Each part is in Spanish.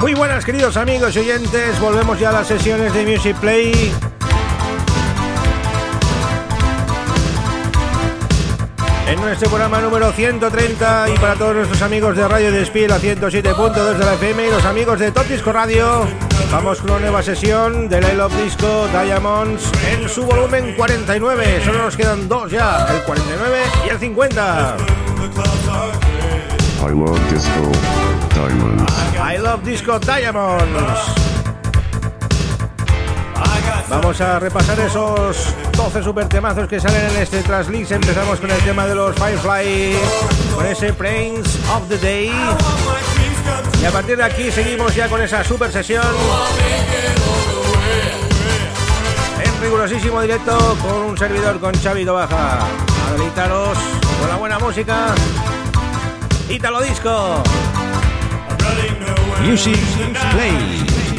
Muy buenas queridos amigos y oyentes, volvemos ya a las sesiones de Music Play. En nuestro programa número 130 y para todos nuestros amigos de Radio Despiel a 107.2 de la FM y los amigos de Top Disco Radio, vamos con una nueva sesión de I Love Disco Diamonds en su volumen 49. Solo nos quedan dos ya, el 49 y el 50. I love disco diamonds. I Love Disco Diamonds. Vamos a repasar esos 12 super temazos que salen en este Translix. Empezamos con el tema de los Firefly, con ese Prince of the Day. Y a partir de aquí seguimos ya con esa super sesión. En rigurosísimo directo con un servidor con Xavi Baja. A deleitaros con la buena música. Italo Disco. Music Play.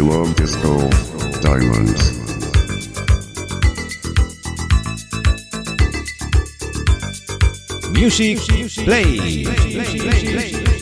Love disco diamonds. Music Play. Thank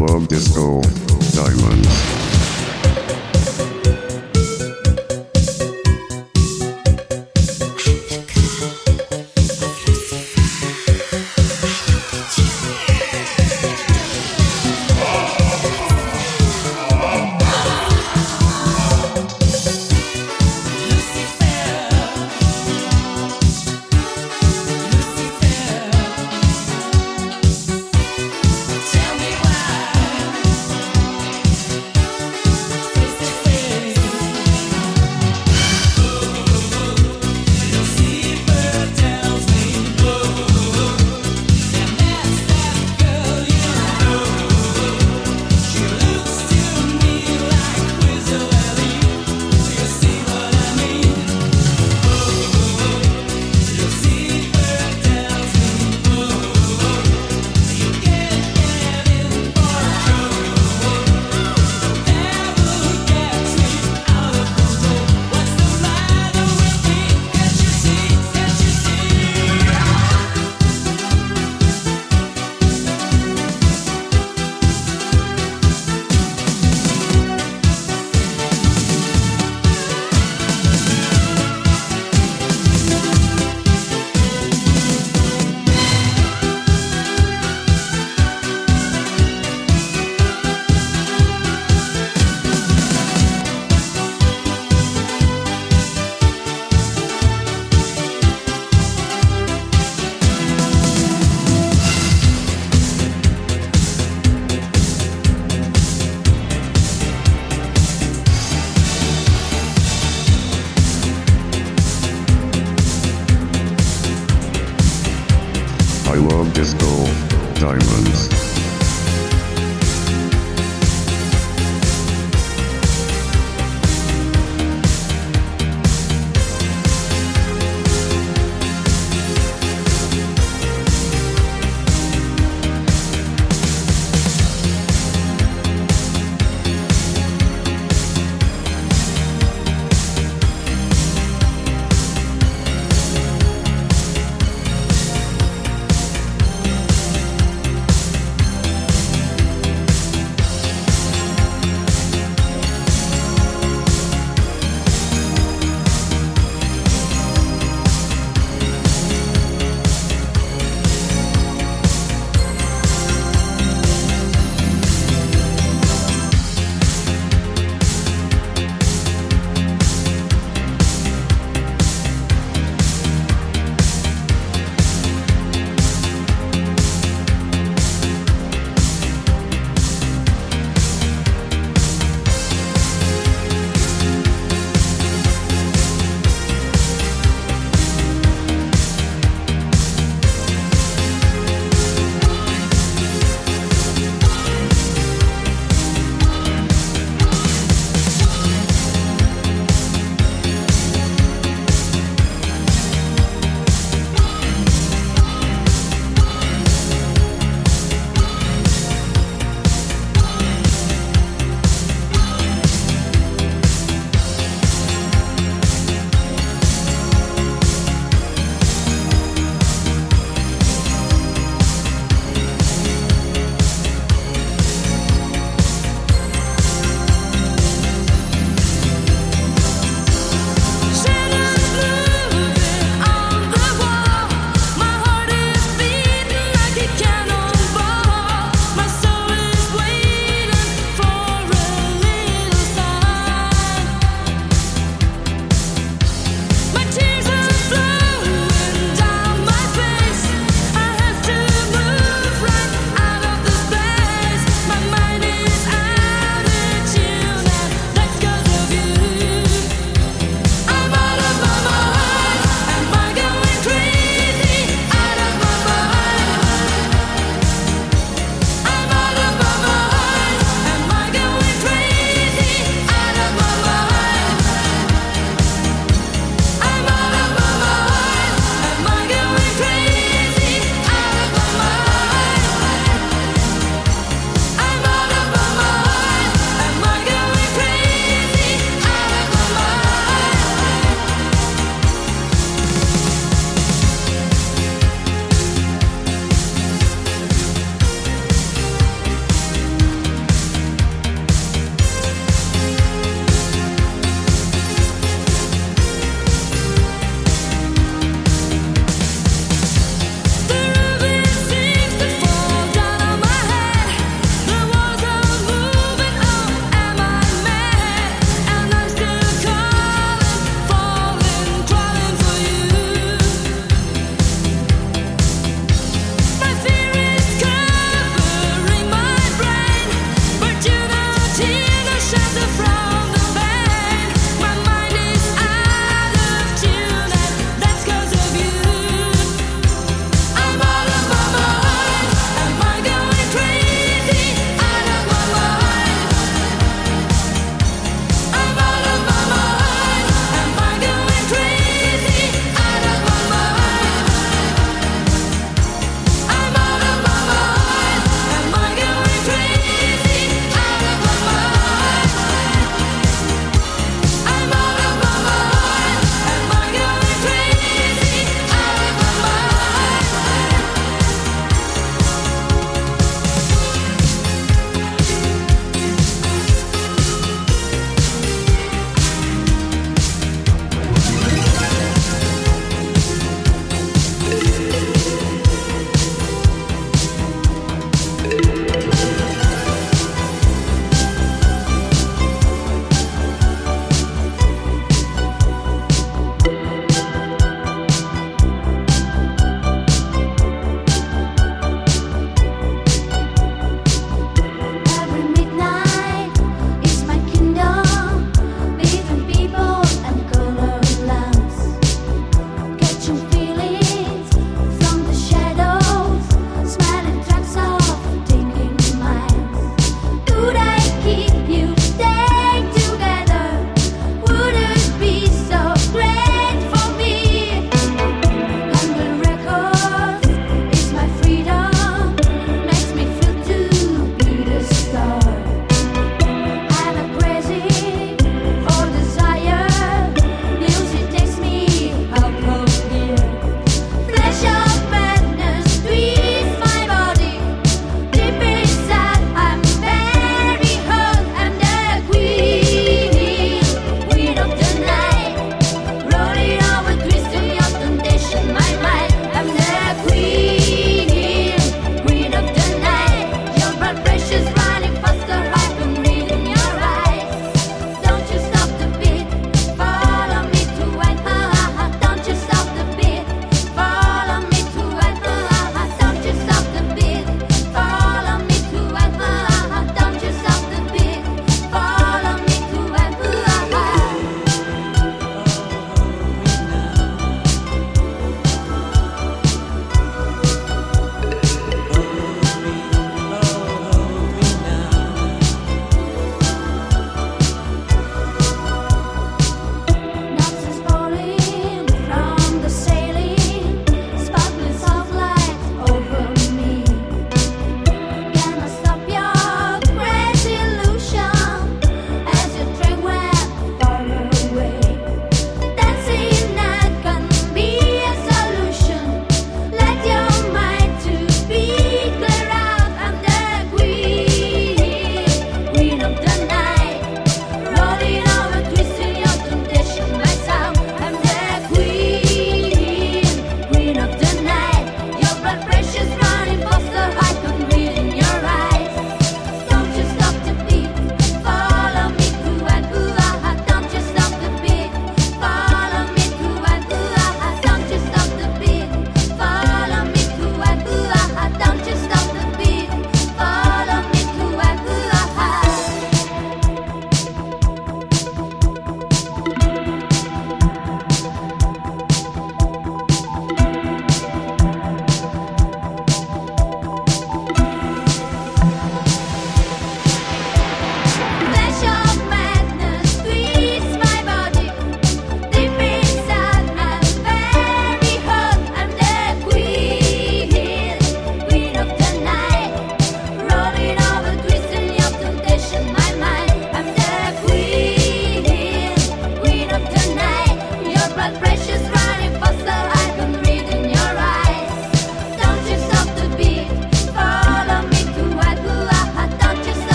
love disco diamonds.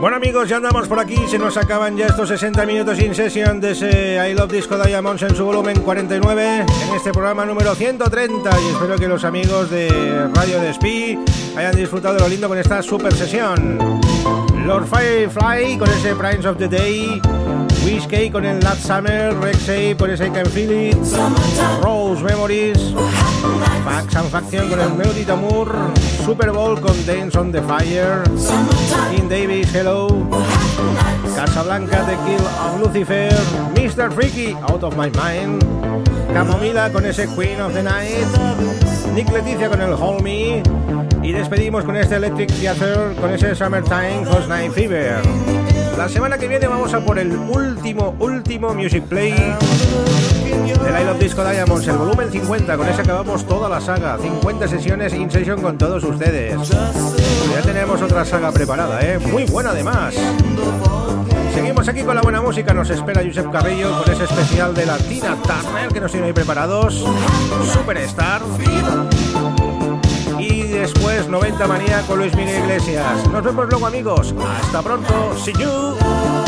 Bueno amigos, ya andamos por aquí, se nos acaban ya estos 60 minutos in session de ese I Love Disco Diamonds en su volumen 49 en este programa número 130 y espero que los amigos de Radio Despí hayan disfrutado de lo lindo con esta super sesión. Lord Firefly con ese Primes of the Day, Whiskey con el Last Summer, Rexay por ese I Can Feel It, Rose Memories, Fax and Faction con el Melody Tamur, Super Bowl con Dance on the Fire, King Davis, Hello, Casablanca, The Kill of Lucifer, Mr. Freaky, Out of My Mind, Camomila con ese Queen of the Night, Nick Leticia con el Hold y despedimos con este Electric Theater con ese Summertime Host Night Fever. La semana que viene vamos a por el último, último Music Play del I Love Disco Diamonds, el volumen 50. Con ese acabamos toda la saga. 50 sesiones in session con todos ustedes. Ya tenemos otra saga preparada, ¿eh? Muy buena además. Seguimos aquí con la buena música. Nos espera Josep Carrillo con ese especial de la Tina Turner que nos tiene ahí preparados. Superstar. Y después 90 Manía con Luis Miguel Iglesias. Nos vemos luego amigos. Hasta pronto. See you.